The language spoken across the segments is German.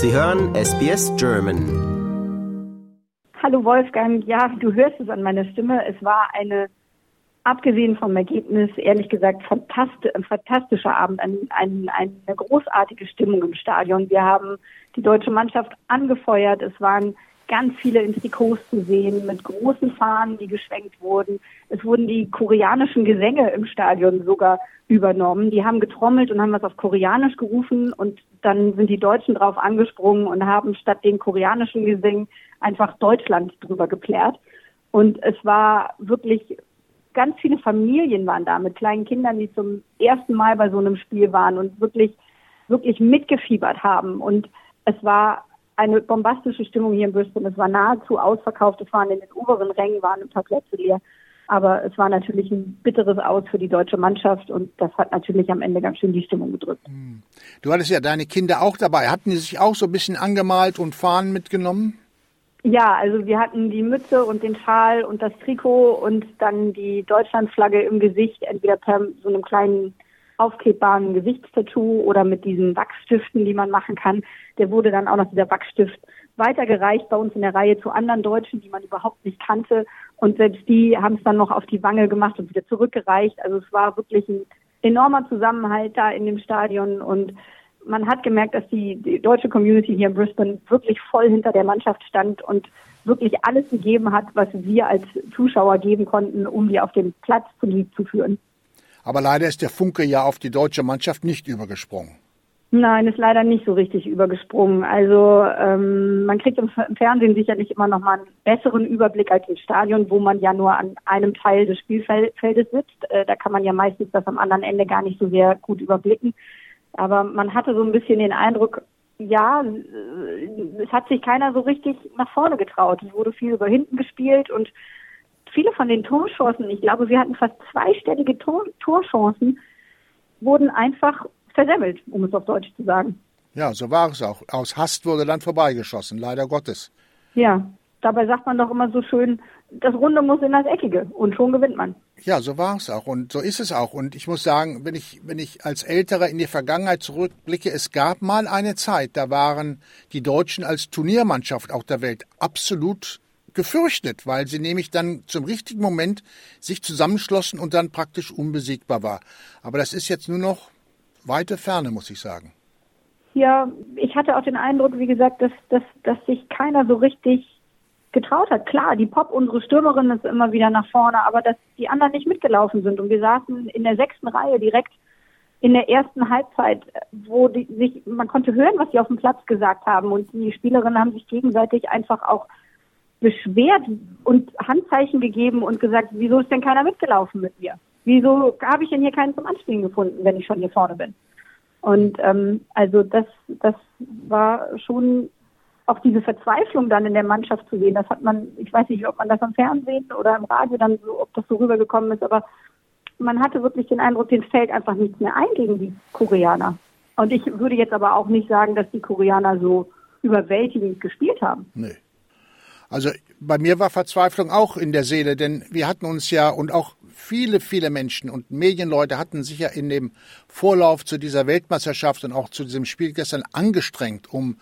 Sie hören SBS German. Hallo Wolfgang, ja, du hörst es an meiner Stimme. Es war eine, abgesehen vom Ergebnis, ehrlich gesagt, fantasti ein fantastischer Abend, ein, ein, eine großartige Stimmung im Stadion. Wir haben die deutsche Mannschaft angefeuert. Es waren ganz viele in Trikots zu sehen mit großen Fahnen, die geschwenkt wurden. Es wurden die koreanischen Gesänge im Stadion sogar übernommen. Die haben getrommelt und haben was auf Koreanisch gerufen und dann sind die Deutschen drauf angesprungen und haben statt den koreanischen Gesängen einfach Deutschland drüber geplärt. Und es war wirklich ganz viele Familien waren da mit kleinen Kindern, die zum ersten Mal bei so einem Spiel waren und wirklich, wirklich mitgefiebert haben. Und es war eine bombastische Stimmung hier in Brisbane. Es war nahezu ausverkauft. Es waren in den oberen Rängen, waren ein paar Plätze leer. Aber es war natürlich ein bitteres Aus für die deutsche Mannschaft und das hat natürlich am Ende ganz schön die Stimmung gedrückt. Hm. Du hattest ja deine Kinder auch dabei. Hatten die sich auch so ein bisschen angemalt und Fahnen mitgenommen? Ja, also wir hatten die Mütze und den Schal und das Trikot und dann die Deutschlandflagge im Gesicht, entweder per so einem kleinen aufklebbaren Gesichtstattoo oder mit diesen Wachsstiften, die man machen kann. Der wurde dann auch noch dieser Wachsstift weitergereicht bei uns in der Reihe zu anderen Deutschen, die man überhaupt nicht kannte. Und selbst die haben es dann noch auf die Wange gemacht und wieder zurückgereicht. Also es war wirklich ein enormer Zusammenhalt da in dem Stadion und man hat gemerkt, dass die, die deutsche Community hier in Brisbane wirklich voll hinter der Mannschaft stand und wirklich alles gegeben hat, was wir als Zuschauer geben konnten, um die auf den Platz zu führen. Aber leider ist der Funke ja auf die deutsche Mannschaft nicht übergesprungen. Nein, ist leider nicht so richtig übergesprungen. Also ähm, man kriegt im, Fernsehen sicherlich immer noch mal einen besseren Überblick als im Stadion, wo man ja nur an einem Teil des Spielfeldes sitzt. Äh, da kann man ja meistens das am anderen Ende gar nicht so sehr gut überblicken. Aber man hatte so ein bisschen den Eindruck, ja, äh, es hat sich keiner so richtig nach vorne getraut. Es wurde viel über hinten gespielt und viele von den Torchancen, ich glaube, wir hatten fast zweistellige Tor Torchancen, wurden einfach versemmelt, um es auf Deutsch zu sagen. Ja, so war es auch. Aus Hast wurde dann vorbeigeschossen, leider Gottes. Ja, dabei sagt man doch immer so schön, das Runde muss in das Eckige und schon gewinnt man. Ja, so war es auch und so ist es auch. Und ich muss sagen, wenn ich, wenn ich als Älterer in die Vergangenheit zurückblicke, es gab mal eine Zeit, da waren die Deutschen als Turniermannschaft auch der Welt absolut gefürchtet, weil sie nämlich dann zum richtigen Moment sich zusammenschlossen und dann praktisch unbesiegbar war. Aber das ist jetzt nur noch weite Ferne, muss ich sagen. Ja, ich hatte auch den Eindruck, wie gesagt, dass, dass, dass sich keiner so richtig getraut hat. Klar, die Pop, unsere Stürmerin, ist immer wieder nach vorne, aber dass die anderen nicht mitgelaufen sind. Und wir saßen in der sechsten Reihe direkt in der ersten Halbzeit, wo die sich, man konnte hören, was sie auf dem Platz gesagt haben. Und die Spielerinnen haben sich gegenseitig einfach auch beschwert und Handzeichen gegeben und gesagt, wieso ist denn keiner mitgelaufen mit mir? Wieso habe ich denn hier keinen zum Anspielen gefunden, wenn ich schon hier vorne bin? Und ähm, also das, das war schon auch diese Verzweiflung dann in der Mannschaft zu sehen. Das hat man, ich weiß nicht, ob man das am Fernsehen oder im Radio dann so, ob das so rübergekommen ist, aber man hatte wirklich den Eindruck, den fällt einfach nichts mehr ein gegen die Koreaner. Und ich würde jetzt aber auch nicht sagen, dass die Koreaner so überwältigend gespielt haben. Nee. Also bei mir war Verzweiflung auch in der Seele, denn wir hatten uns ja und auch viele, viele Menschen und Medienleute hatten sich ja in dem Vorlauf zu dieser Weltmeisterschaft und auch zu diesem Spiel gestern angestrengt, um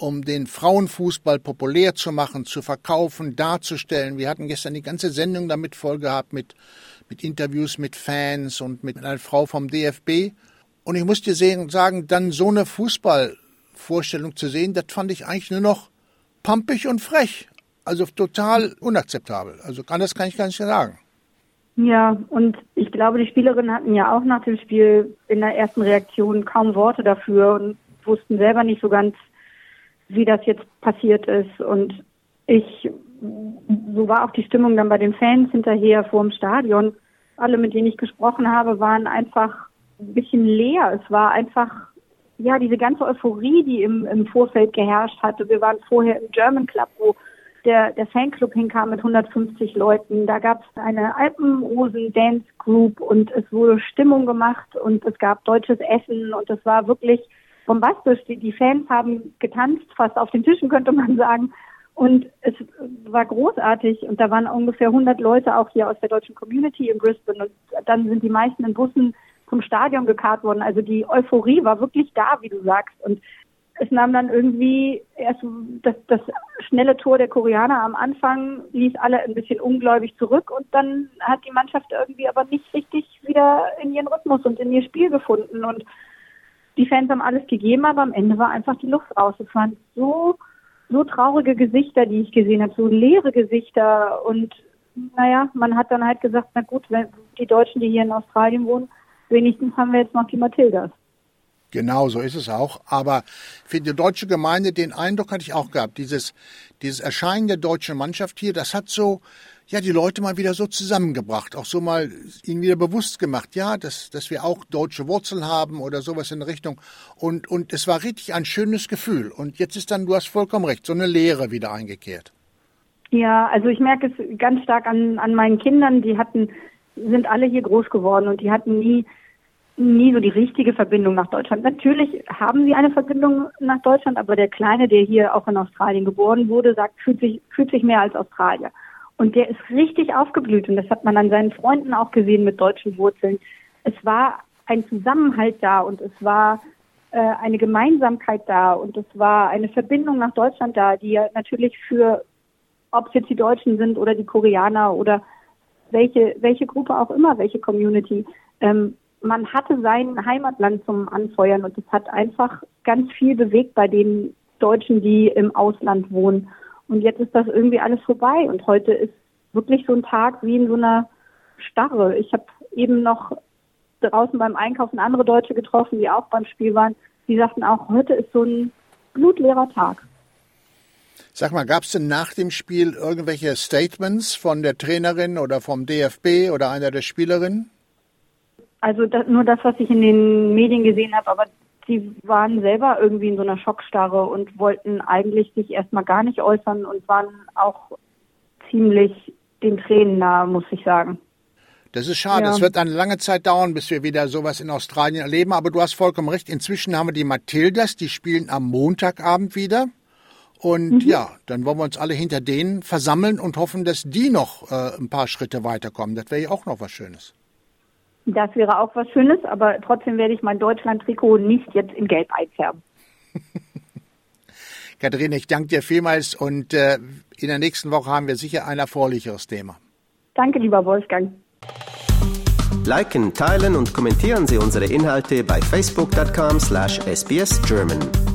um den Frauenfußball populär zu machen, zu verkaufen, darzustellen. Wir hatten gestern die ganze Sendung damit voll gehabt mit, mit Interviews mit Fans und mit einer Frau vom DFB. Und ich muss dir sagen, dann so eine Fußballvorstellung zu sehen, das fand ich eigentlich nur noch pampig und frech. Also total unakzeptabel. Also anders kann ich gar nicht sagen. Ja, und ich glaube, die Spielerinnen hatten ja auch nach dem Spiel in der ersten Reaktion kaum Worte dafür und wussten selber nicht so ganz, wie das jetzt passiert ist. Und ich, so war auch die Stimmung dann bei den Fans hinterher vor dem Stadion. Alle, mit denen ich gesprochen habe, waren einfach ein bisschen leer. Es war einfach ja, diese ganze Euphorie, die im, im Vorfeld geherrscht hatte. Wir waren vorher im German Club, wo der, der Fanclub hinkam mit 150 Leuten. Da gab es eine Alpenrosen-Dance Group und es wurde Stimmung gemacht und es gab deutsches Essen und es war wirklich bombastisch. Die, die Fans haben getanzt, fast auf den Tischen könnte man sagen. Und es war großartig und da waren ungefähr 100 Leute auch hier aus der deutschen Community in Brisbane und dann sind die meisten in Bussen zum Stadion gekarrt worden. Also die Euphorie war wirklich da, wie du sagst. Und es nahm dann irgendwie erst das, das schnelle Tor der Koreaner am Anfang, ließ alle ein bisschen ungläubig zurück und dann hat die Mannschaft irgendwie aber nicht richtig wieder in ihren Rhythmus und in ihr Spiel gefunden und die Fans haben alles gegeben, aber am Ende war einfach die Luft raus. Es waren so, so traurige Gesichter, die ich gesehen habe, so leere Gesichter und naja, man hat dann halt gesagt, na gut, wenn die Deutschen, die hier in Australien wohnen, wenigstens haben wir jetzt noch die Matildas. Genau, so ist es auch. Aber für die deutsche Gemeinde, den Eindruck hatte ich auch gehabt, dieses, dieses Erscheinen der deutschen Mannschaft hier, das hat so, ja, die Leute mal wieder so zusammengebracht, auch so mal ihnen wieder bewusst gemacht, ja, dass, dass wir auch deutsche Wurzeln haben oder sowas in Richtung. Und, und es war richtig ein schönes Gefühl. Und jetzt ist dann, du hast vollkommen recht, so eine Lehre wieder eingekehrt. Ja, also ich merke es ganz stark an, an meinen Kindern, die hatten, sind alle hier groß geworden und die hatten nie nie so die richtige Verbindung nach Deutschland. Natürlich haben sie eine Verbindung nach Deutschland, aber der Kleine, der hier auch in Australien geboren wurde, sagt, fühlt sich, fühlt sich mehr als Australier. Und der ist richtig aufgeblüht und das hat man an seinen Freunden auch gesehen mit deutschen Wurzeln. Es war ein Zusammenhalt da und es war äh, eine Gemeinsamkeit da und es war eine Verbindung nach Deutschland da, die ja natürlich für, ob es jetzt die Deutschen sind oder die Koreaner oder welche, welche Gruppe auch immer, welche Community, ähm, man hatte sein Heimatland zum Anfeuern und es hat einfach ganz viel bewegt bei den Deutschen, die im Ausland wohnen. Und jetzt ist das irgendwie alles vorbei und heute ist wirklich so ein Tag wie in so einer Starre. Ich habe eben noch draußen beim Einkaufen andere Deutsche getroffen, die auch beim Spiel waren. Die sagten auch, heute ist so ein blutleerer Tag. Sag mal, gab es denn nach dem Spiel irgendwelche Statements von der Trainerin oder vom DFB oder einer der Spielerinnen? Also das, nur das, was ich in den Medien gesehen habe, aber sie waren selber irgendwie in so einer Schockstarre und wollten eigentlich sich erstmal gar nicht äußern und waren auch ziemlich den Tränen nahe, muss ich sagen. Das ist schade. Ja. Es wird eine lange Zeit dauern, bis wir wieder sowas in Australien erleben. Aber du hast vollkommen recht. Inzwischen haben wir die Matildas, die spielen am Montagabend wieder. Und mhm. ja, dann wollen wir uns alle hinter denen versammeln und hoffen, dass die noch äh, ein paar Schritte weiterkommen. Das wäre ja auch noch was Schönes. Das wäre auch was Schönes, aber trotzdem werde ich mein Deutschland-Trikot nicht jetzt in Gelb einfärben. Katharina, ich danke dir vielmals und äh, in der nächsten Woche haben wir sicher ein erfreulicheres Thema. Danke, lieber Wolfgang. Liken, teilen und kommentieren Sie unsere Inhalte bei facebook.com/sbsgerman.